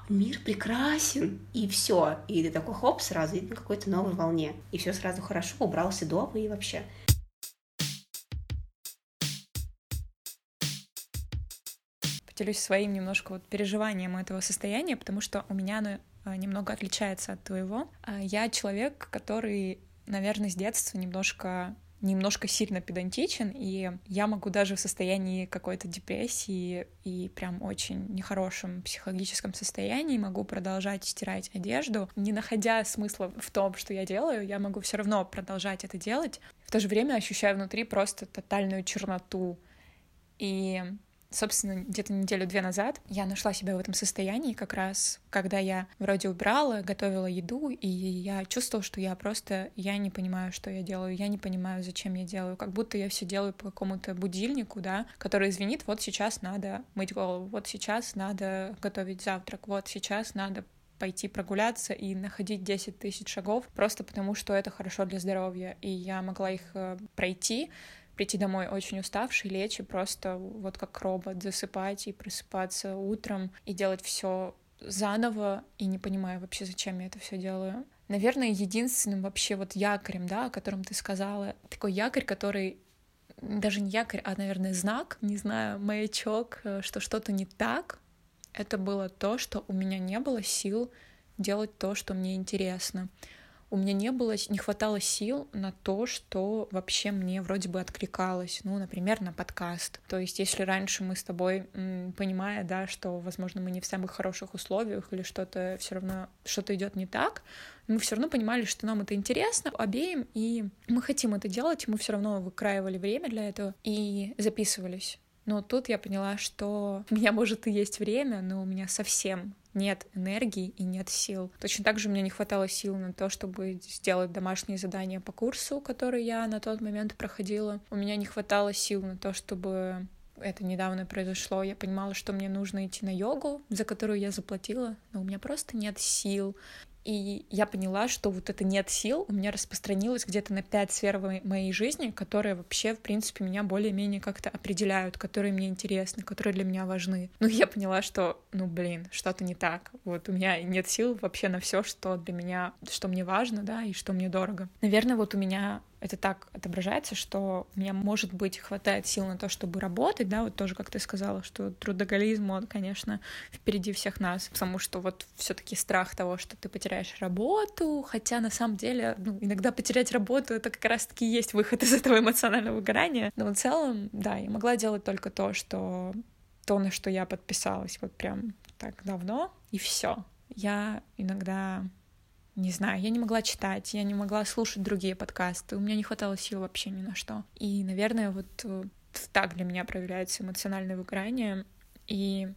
мир прекрасен, и все. И ты такой хоп, сразу и на какой-то новой волне. И все сразу хорошо, убрался дома и вообще. Поделюсь своим немножко вот переживанием этого состояния, потому что у меня оно а, немного отличается от твоего. А, я человек, который, наверное, с детства немножко немножко сильно педантичен, и я могу даже в состоянии какой-то депрессии и прям очень нехорошем психологическом состоянии могу продолжать стирать одежду, не находя смысла в том, что я делаю, я могу все равно продолжать это делать. В то же время ощущаю внутри просто тотальную черноту. И собственно, где-то неделю-две назад я нашла себя в этом состоянии как раз, когда я вроде убирала, готовила еду, и я чувствовала, что я просто, я не понимаю, что я делаю, я не понимаю, зачем я делаю, как будто я все делаю по какому-то будильнику, да, который звенит, вот сейчас надо мыть голову, вот сейчас надо готовить завтрак, вот сейчас надо пойти прогуляться и находить 10 тысяч шагов просто потому, что это хорошо для здоровья. И я могла их э, пройти, прийти домой очень уставший, лечь и просто вот как робот засыпать и просыпаться утром и делать все заново и не понимая вообще, зачем я это все делаю. Наверное, единственным вообще вот якорем, да, о котором ты сказала, такой якорь, который даже не якорь, а, наверное, знак, не знаю, маячок, э, что что-то не так, это было то, что у меня не было сил делать то, что мне интересно у меня не было, не хватало сил на то, что вообще мне вроде бы откликалось, ну, например, на подкаст. То есть, если раньше мы с тобой, понимая, да, что, возможно, мы не в самых хороших условиях или что-то все равно, что-то идет не так, мы все равно понимали, что нам это интересно обеим, и мы хотим это делать, мы все равно выкраивали время для этого и записывались. Но тут я поняла, что у меня, может, и есть время, но у меня совсем нет энергии и нет сил. Точно так же мне не хватало сил на то, чтобы сделать домашние задания по курсу, который я на тот момент проходила. У меня не хватало сил на то, чтобы это недавно произошло, я понимала, что мне нужно идти на йогу, за которую я заплатила, но у меня просто нет сил. И я поняла, что вот это нет сил у меня распространилось где-то на пять сфер моей жизни, которые вообще, в принципе, меня более-менее как-то определяют, которые мне интересны, которые для меня важны. Ну, я поняла, что, ну, блин, что-то не так. Вот у меня нет сил вообще на все, что для меня, что мне важно, да, и что мне дорого. Наверное, вот у меня это так отображается, что у меня, может быть, хватает сил на то, чтобы работать, да, вот тоже, как ты сказала, что трудоголизм, он, конечно, впереди всех нас, потому что вот все таки страх того, что ты потеряешь работу, хотя на самом деле, ну, иногда потерять работу — это как раз-таки есть выход из этого эмоционального выгорания, но в целом, да, я могла делать только то, что то, на что я подписалась вот прям так давно, и все. Я иногда не знаю, я не могла читать, я не могла слушать другие подкасты, у меня не хватало сил вообще ни на что. И, наверное, вот э, так для меня проявляется эмоциональное выгорание. И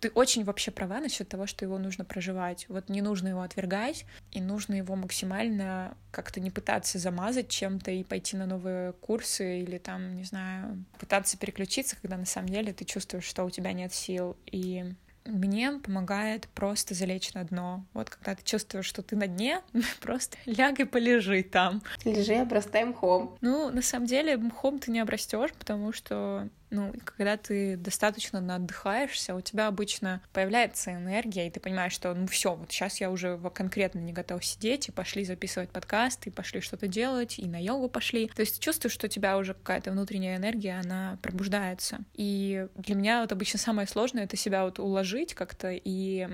ты очень вообще права насчет того, что его нужно проживать. Вот не нужно его отвергать, и нужно его максимально как-то не пытаться замазать чем-то и пойти на новые курсы или там, не знаю, пытаться переключиться, когда на самом деле ты чувствуешь, что у тебя нет сил. И мне помогает просто залечь на дно. Вот когда ты чувствуешь, что ты на дне, просто ляг и полежи там. Лежи, обрастай мхом. Ну, на самом деле, мхом ты не обрастешь, потому что ну, когда ты достаточно отдыхаешься, у тебя обычно появляется энергия, и ты понимаешь, что ну все, вот сейчас я уже конкретно не готов сидеть, и пошли записывать подкаст, и пошли что-то делать, и на йогу пошли. То есть чувствуешь, что у тебя уже какая-то внутренняя энергия, она пробуждается. И для меня вот обычно самое сложное — это себя вот уложить как-то и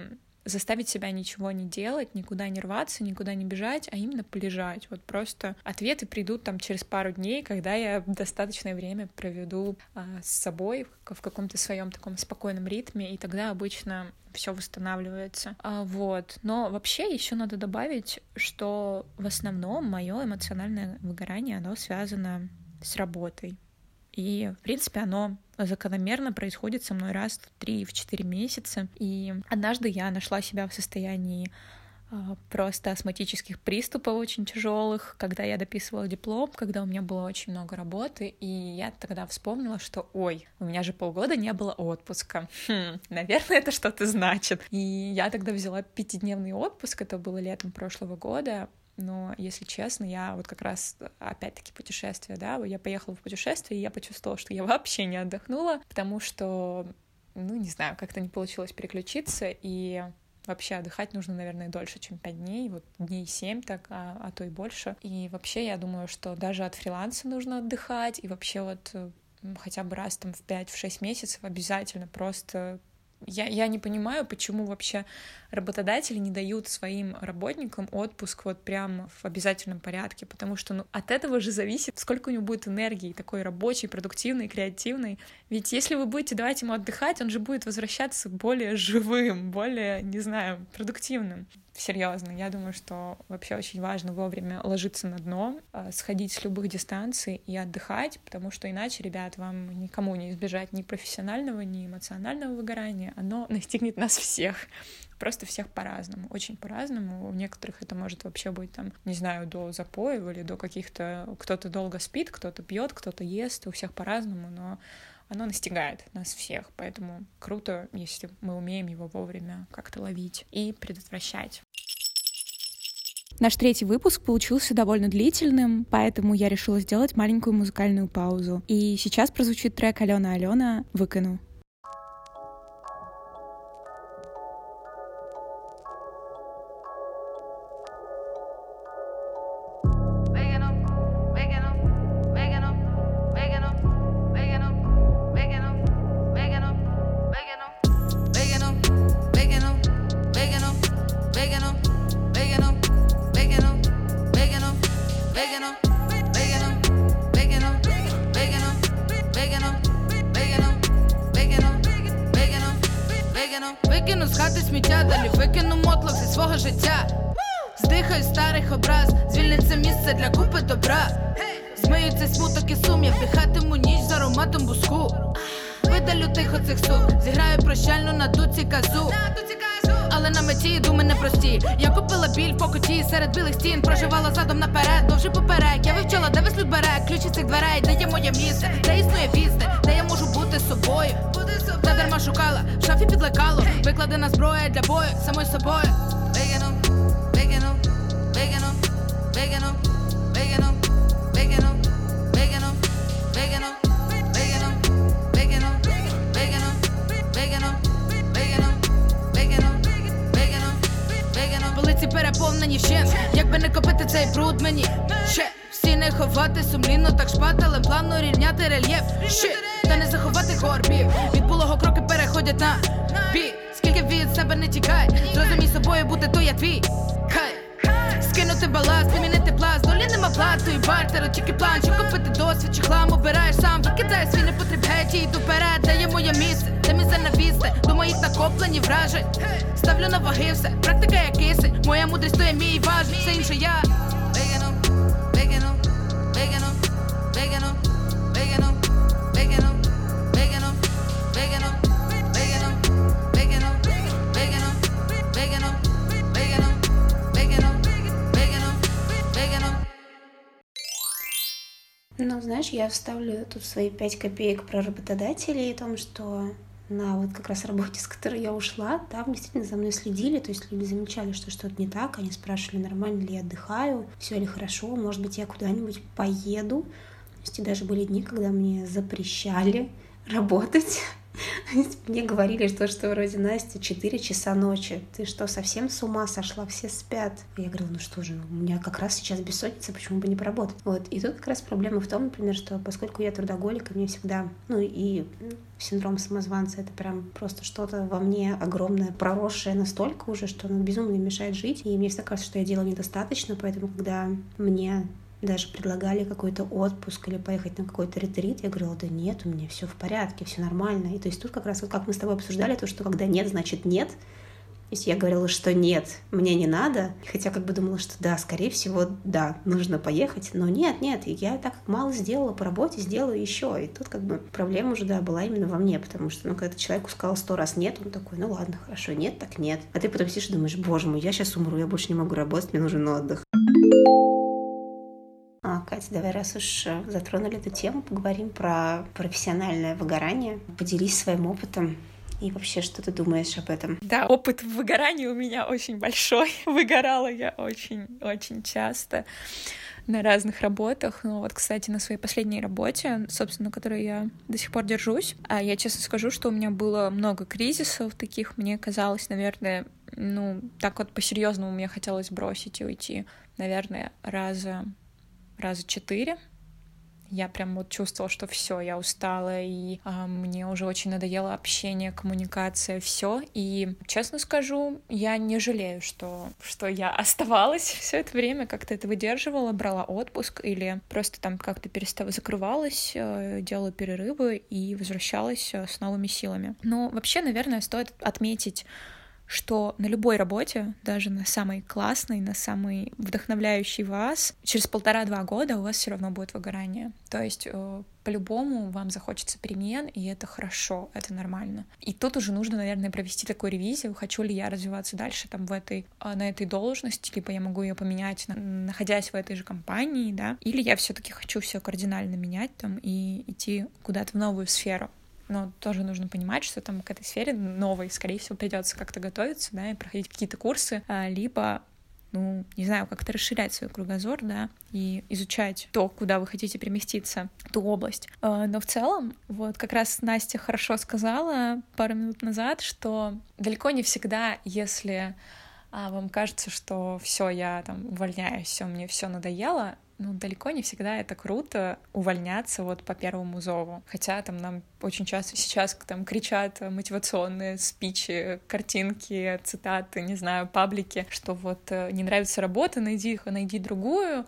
заставить себя ничего не делать, никуда не рваться, никуда не бежать, а именно полежать. Вот просто ответы придут там через пару дней, когда я достаточное время проведу а, с собой в каком-то своем таком спокойном ритме, и тогда обычно все восстанавливается. А, вот. Но вообще еще надо добавить, что в основном мое эмоциональное выгорание, оно связано с работой. И, в принципе, оно закономерно происходит со мной раз в 3-4 месяца. И однажды я нашла себя в состоянии просто астматических приступов очень тяжелых, когда я дописывала диплом, когда у меня было очень много работы, и я тогда вспомнила, что, ой, у меня же полгода не было отпуска. Хм, наверное, это что-то значит. И я тогда взяла пятидневный отпуск, это было летом прошлого года, но, если честно, я вот как раз, опять-таки, путешествие, да, я поехала в путешествие, и я почувствовала, что я вообще не отдохнула, потому что, ну, не знаю, как-то не получилось переключиться, и Вообще отдыхать нужно, наверное, дольше, чем пять дней, вот дней семь так, а, а то и больше. И вообще я думаю, что даже от фриланса нужно отдыхать, и вообще вот хотя бы раз там в 5-6 месяцев обязательно просто я, я не понимаю, почему вообще работодатели не дают своим работникам отпуск вот прям в обязательном порядке, потому что ну, от этого же зависит, сколько у него будет энергии такой рабочей, продуктивной, креативной. Ведь если вы будете давать ему отдыхать, он же будет возвращаться более живым, более, не знаю, продуктивным. Серьезно, я думаю, что вообще очень важно вовремя ложиться на дно, а, сходить с любых дистанций и отдыхать, потому что иначе, ребят, вам никому не избежать ни профессионального, ни эмоционального выгорания, оно настигнет нас всех просто всех по-разному, очень по-разному. У некоторых это может вообще быть там, не знаю, до запоев или до каких-то... Кто-то долго спит, кто-то пьет, кто-то ест, у всех по-разному, но оно настигает нас всех, поэтому круто, если мы умеем его вовремя как-то ловить и предотвращать. Наш третий выпуск получился довольно длительным, поэтому я решила сделать маленькую музыкальную паузу. И сейчас прозвучит трек Алена Алена «Выкину». дверей, де є моє місце, де існує пісне, де я можу бути собою. Та дарма шукала, в шафі підлекало, викладена зброя для бою, самою собою. шпателем плавно рівняти рельєф. Щит, та не заховати горбів. Від булого кроки переходять на бі Скільки від себе не тікай, зрозумій собою бути, то я твій. Хай скинути баласт, помінити пласт, долі нема плату і бартеру, тільки план, Чи купити досвід, чи хлам обираєш сам, викидай свій непотріб геть, і йду вперед, де є моє місце, де мій занавісти, до моїх накоплені вражень. Ставлю на ваги все, практика як кисень, моя мудрість то є мій важить, все інше я. Бігину, бігину, бігину. Знаешь, я вставлю тут свои пять копеек про работодателей и о том, что на вот как раз работе, с которой я ушла, там действительно за мной следили, то есть люди замечали, что что-то не так, они спрашивали, нормально ли я отдыхаю, все ли хорошо, может быть, я куда-нибудь поеду. То есть даже были дни, когда мне запрещали работать, мне говорили, что, что вроде Настя 4 часа ночи. Ты что, совсем с ума сошла? Все спят. Я говорила, ну что же, у меня как раз сейчас бессонница, почему бы не поработать? Вот. И тут как раз проблема в том, например, что поскольку я трудоголик, и мне всегда, ну и синдром самозванца, это прям просто что-то во мне огромное, проросшее настолько уже, что оно безумно мешает жить. И мне всегда кажется, что я делаю недостаточно, поэтому когда мне даже предлагали какой-то отпуск или поехать на какой-то ретрит, я говорила, да нет, у меня все в порядке, все нормально. И то есть тут как раз вот как мы с тобой обсуждали, то, что когда нет, значит нет. То есть я говорила, что нет, мне не надо, хотя как бы думала, что да, скорее всего, да, нужно поехать, но нет, нет, я так мало сделала по работе, сделаю еще. И тут как бы проблема уже, да, была именно во мне, потому что, ну, когда человеку сказал сто раз нет, он такой, ну ладно, хорошо, нет, так нет. А ты потом сидишь и думаешь, боже мой, я сейчас умру, я больше не могу работать, мне нужен отдых. А, Катя, давай, раз уж э, затронули эту тему, поговорим про профессиональное выгорание. Поделись своим опытом и вообще, что ты думаешь об этом? Да, опыт выгорания у меня очень большой. Выгорала я очень-очень часто на разных работах. Ну вот, кстати, на своей последней работе, собственно, которой я до сих пор держусь, а я честно скажу, что у меня было много кризисов таких. Мне казалось, наверное, ну, так вот по-серьезному мне хотелось бросить и уйти, наверное, раза раза четыре. я прям вот чувствовала, что все, я устала, и а, мне уже очень надоело общение, коммуникация, все. И честно скажу, я не жалею, что, что я оставалась все это время, как-то это выдерживала, брала отпуск или просто там как-то перестала, закрывалась, э, делала перерывы и возвращалась э, с новыми силами. Но вообще, наверное, стоит отметить что на любой работе, даже на самой классной, на самой вдохновляющей вас, через полтора-два года у вас все равно будет выгорание. То есть э, по-любому вам захочется перемен, и это хорошо, это нормально. И тут уже нужно, наверное, провести такую ревизию, хочу ли я развиваться дальше там в этой, э, на этой должности, либо я могу ее поменять, находясь в этой же компании, да, или я все-таки хочу все кардинально менять там и идти куда-то в новую сферу но тоже нужно понимать, что там к этой сфере новой, скорее всего, придется как-то готовиться, да, и проходить какие-то курсы, а, либо ну, не знаю, как-то расширять свой кругозор, да, и изучать то, куда вы хотите переместиться, ту область. А, но в целом, вот как раз Настя хорошо сказала пару минут назад, что далеко не всегда, если а вам кажется, что все, я там увольняюсь, все, мне все надоело, ну, далеко не всегда это круто увольняться вот по первому зову. Хотя там нам очень часто сейчас там кричат мотивационные спичи, картинки, цитаты, не знаю, паблики, что вот э, не нравится работа, найди, найди другую,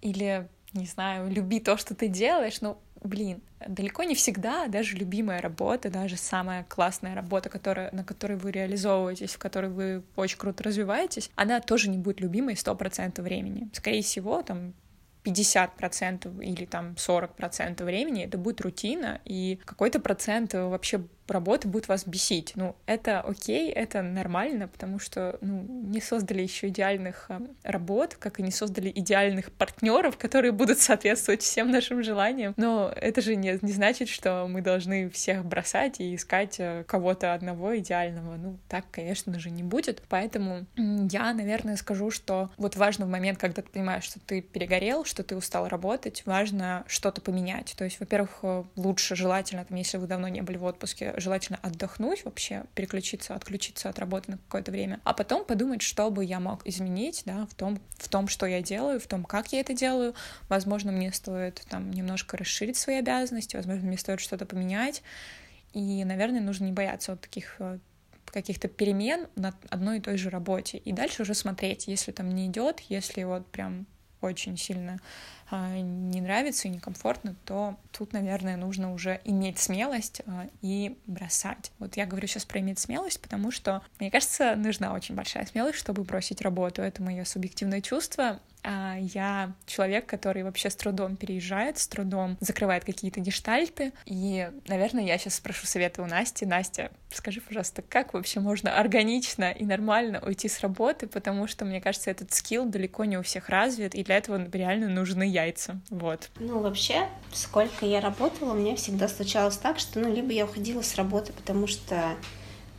или, не знаю, люби то, что ты делаешь, ну, блин, далеко не всегда даже любимая работа, даже самая классная работа, которая, на которой вы реализовываетесь, в которой вы очень круто развиваетесь, она тоже не будет любимой 100% времени. Скорее всего, там 50% или там 40% времени это будет рутина, и какой-то процент вообще работа будет вас бесить. Ну, это окей, это нормально, потому что ну, не создали еще идеальных э, работ, как и не создали идеальных партнеров, которые будут соответствовать всем нашим желаниям. Но это же не, не значит, что мы должны всех бросать и искать э, кого-то одного идеального. Ну, так, конечно же, не будет. Поэтому я, наверное, скажу, что вот важно в момент, когда ты понимаешь, что ты перегорел, что ты устал работать, важно что-то поменять. То есть, во-первых, э, лучше желательно, там, если вы давно не были в отпуске, желательно отдохнуть вообще, переключиться, отключиться от работы на какое-то время, а потом подумать, что бы я мог изменить, да, в том, в том, что я делаю, в том, как я это делаю. Возможно, мне стоит там немножко расширить свои обязанности, возможно, мне стоит что-то поменять. И, наверное, нужно не бояться вот таких э, каких-то перемен на одной и той же работе. И дальше уже смотреть, если там не идет, если вот прям очень сильно не нравится и некомфортно, то тут, наверное, нужно уже иметь смелость а, и бросать. Вот я говорю сейчас про иметь смелость, потому что, мне кажется, нужна очень большая смелость, чтобы бросить работу. Это мое субъективное чувство. А я человек, который вообще с трудом переезжает, с трудом закрывает какие-то гештальты. И, наверное, я сейчас спрошу совета у Насти. Настя, скажи, пожалуйста, как вообще можно органично и нормально уйти с работы, потому что, мне кажется, этот скилл далеко не у всех развит, и для этого реально нужны яйца. Вот. Ну, вообще, сколько я работала, у меня всегда случалось так, что, ну, либо я уходила с работы, потому что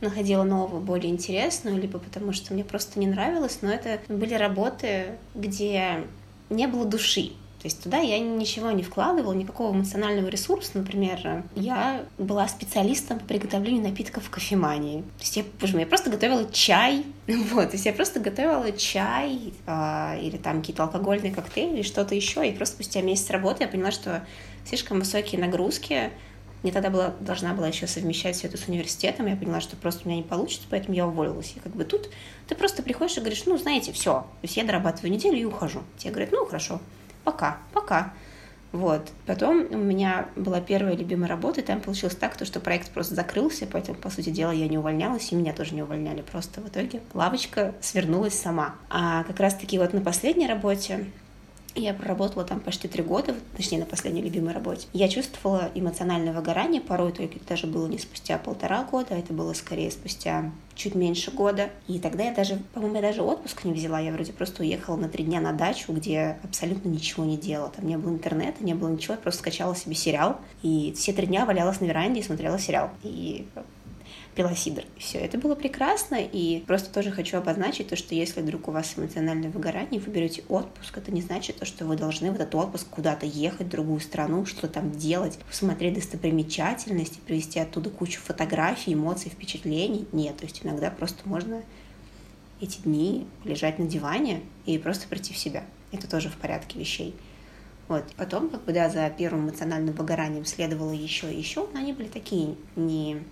находила новую, более интересную, либо потому что мне просто не нравилось, но это были работы, где не было души. То есть туда я ничего не вкладывала, никакого эмоционального ресурса. Например, я была специалистом по приготовлению напитков в кофемании. То есть я, боже мой, я просто готовила чай. Вот, то есть я просто готовила чай э, или там какие-то алкогольные коктейли что-то еще. И просто спустя месяц работы я поняла, что слишком высокие нагрузки, мне тогда была, должна была еще совмещать все это с университетом. Я поняла, что просто у меня не получится, поэтому я уволилась. И как бы тут ты просто приходишь и говоришь, ну, знаете, все. То есть я дорабатываю неделю и ухожу. Тебе говорят, ну, хорошо, пока, пока. Вот. Потом у меня была первая любимая работа, и там получилось так, то, что проект просто закрылся, поэтому, по сути дела, я не увольнялась, и меня тоже не увольняли. Просто в итоге лавочка свернулась сама. А как раз-таки вот на последней работе я проработала там почти три года, точнее, на последней любимой работе. Я чувствовала эмоциональное выгорание, порой только это даже было не спустя полтора года, это было скорее спустя чуть меньше года. И тогда я даже, по-моему, я даже отпуск не взяла. Я вроде просто уехала на три дня на дачу, где абсолютно ничего не делала. Там не было интернета, не было ничего. Я просто скачала себе сериал. И все три дня валялась на веранде и смотрела сериал. И пила сидр. Все, это было прекрасно, и просто тоже хочу обозначить то, что если вдруг у вас эмоциональное выгорание, вы берете отпуск, это не значит то, что вы должны в этот отпуск куда-то ехать в другую страну, что там делать, посмотреть достопримечательности, привезти оттуда кучу фотографий, эмоций, впечатлений. Нет, то есть иногда просто можно эти дни лежать на диване и просто прийти в себя. Это тоже в порядке вещей. Вот. Потом, как бы, да, за первым эмоциональным выгоранием следовало еще и еще, но они были такие не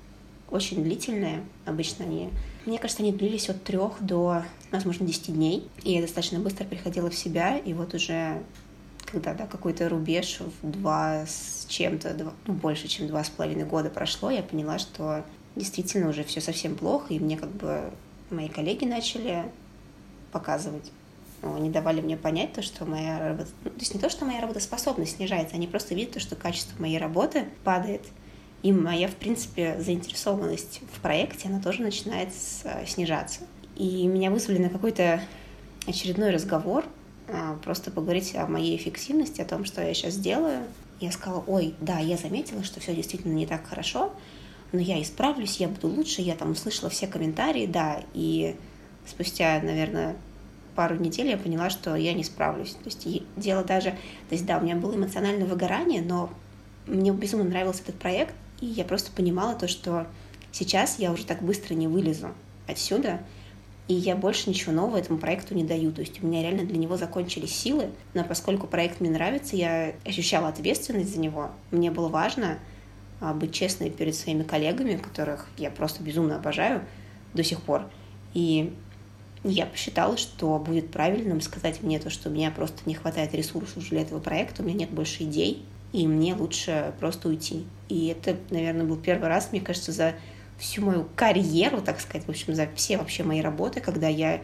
очень длительные. Обычно они, мне кажется, они длились от трех до, возможно, десяти дней. И я достаточно быстро приходила в себя, и вот уже когда да, какой-то рубеж в два с чем-то, ну, больше, чем два с половиной года прошло, я поняла, что действительно уже все совсем плохо, и мне как бы мои коллеги начали показывать они давали мне понять то, что моя работа... Ну, то есть не то, что моя работоспособность снижается, они просто видят то, что качество моей работы падает. И моя, в принципе, заинтересованность в проекте, она тоже начинает снижаться. И меня вызвали на какой-то очередной разговор, а, просто поговорить о моей эффективности, о том, что я сейчас делаю. Я сказала, ой, да, я заметила, что все действительно не так хорошо, но я исправлюсь, я буду лучше, я там услышала все комментарии, да, и спустя, наверное, пару недель я поняла, что я не справлюсь. То есть дело даже... То есть да, у меня было эмоциональное выгорание, но мне безумно нравился этот проект, и я просто понимала то, что сейчас я уже так быстро не вылезу отсюда, и я больше ничего нового этому проекту не даю. То есть у меня реально для него закончились силы, но поскольку проект мне нравится, я ощущала ответственность за него. Мне было важно а, быть честной перед своими коллегами, которых я просто безумно обожаю до сих пор. И я посчитала, что будет правильным сказать мне то, что у меня просто не хватает ресурсов для этого проекта, у меня нет больше идей, и мне лучше просто уйти. И это, наверное, был первый раз, мне кажется, за всю мою карьеру, так сказать, в общем, за все вообще мои работы, когда я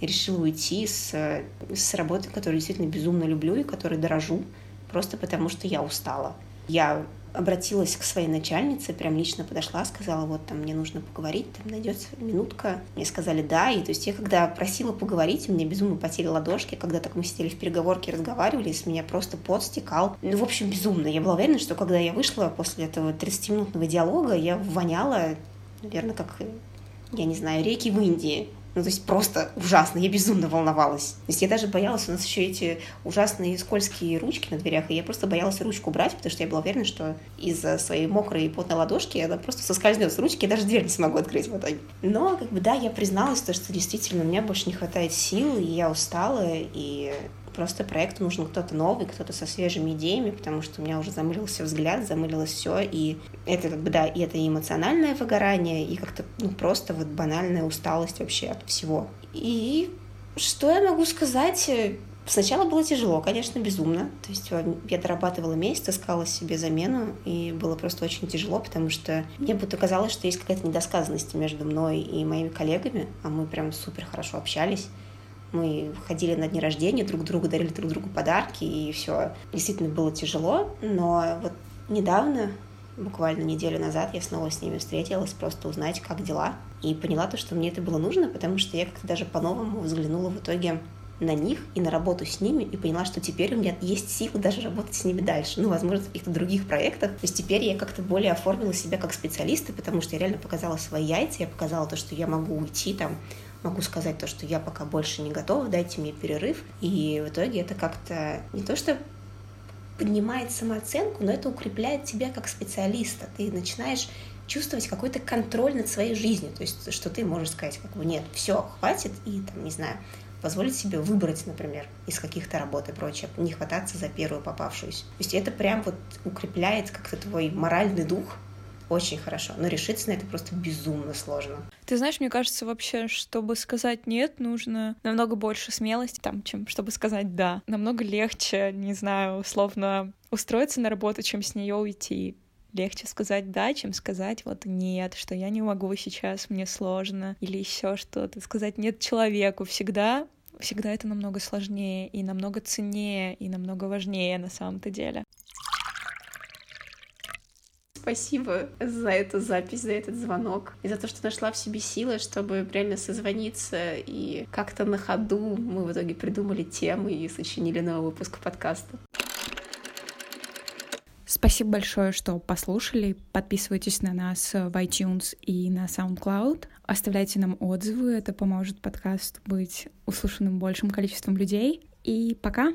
решила уйти с, с работы, которую действительно безумно люблю и которой дорожу, просто потому что я устала. Я обратилась к своей начальнице, прям лично подошла, сказала, вот там мне нужно поговорить, там найдется минутка. Мне сказали да, и то есть я когда просила поговорить, у меня безумно потели ладошки, когда так мы сидели в переговорке, разговаривали, с меня просто пот стекал. Ну, в общем, безумно. Я была уверена, что когда я вышла после этого 30-минутного диалога, я воняла, наверное, как, я не знаю, реки в Индии. Ну, то есть просто ужасно, я безумно волновалась. То есть я даже боялась, у нас еще эти ужасные скользкие ручки на дверях, и я просто боялась ручку брать, потому что я была уверена, что из-за своей мокрой и потной ладошки она просто соскользнет с ручки, и даже дверь не смогу открыть в итоге. Но, как бы, да, я призналась, то, что действительно у меня больше не хватает сил, и я устала, и Просто проекту нужен кто-то новый, кто-то со свежими идеями, потому что у меня уже замылился взгляд, замылилось все, и это как бы, да, и это и эмоциональное выгорание, и как-то, ну, просто вот банальная усталость вообще от всего. И что я могу сказать? Сначала было тяжело, конечно, безумно. То есть я дорабатывала месяц, искала себе замену, и было просто очень тяжело, потому что мне будто казалось, что есть какая-то недосказанность между мной и моими коллегами, а мы прям супер хорошо общались. Мы ходили на дни рождения, друг другу дарили друг другу подарки, и все действительно было тяжело. Но вот недавно, буквально неделю назад, я снова с ними встретилась, просто узнать, как дела. И поняла то, что мне это было нужно, потому что я как-то даже по-новому взглянула в итоге на них и на работу с ними, и поняла, что теперь у меня есть силы даже работать с ними дальше. Ну, возможно, в каких-то других проектах. То есть теперь я как-то более оформила себя как специалиста, потому что я реально показала свои яйца, я показала то, что я могу уйти там могу сказать то, что я пока больше не готова, дайте мне перерыв. И в итоге это как-то не то, что поднимает самооценку, но это укрепляет тебя как специалиста. Ты начинаешь чувствовать какой-то контроль над своей жизнью. То есть, что ты можешь сказать, как бы, нет, все, хватит, и там, не знаю, позволить себе выбрать, например, из каких-то работ и прочее, не хвататься за первую попавшуюся. То есть это прям вот укрепляет как-то твой моральный дух, очень хорошо, но решиться на это просто безумно сложно. Ты знаешь, мне кажется, вообще, чтобы сказать «нет», нужно намного больше смелости, там, чем чтобы сказать «да». Намного легче, не знаю, условно устроиться на работу, чем с нее уйти. Легче сказать да, чем сказать вот нет, что я не могу сейчас, мне сложно, или еще что-то. Сказать нет человеку всегда всегда это намного сложнее и намного ценнее и намного важнее на самом-то деле. Спасибо за эту запись, за этот звонок и за то, что нашла в себе силы, чтобы реально созвониться и как-то на ходу мы в итоге придумали темы и сочинили новый выпуск подкаста. Спасибо большое, что послушали. Подписывайтесь на нас в iTunes и на SoundCloud. Оставляйте нам отзывы, это поможет подкасту быть услышанным большим количеством людей. И пока!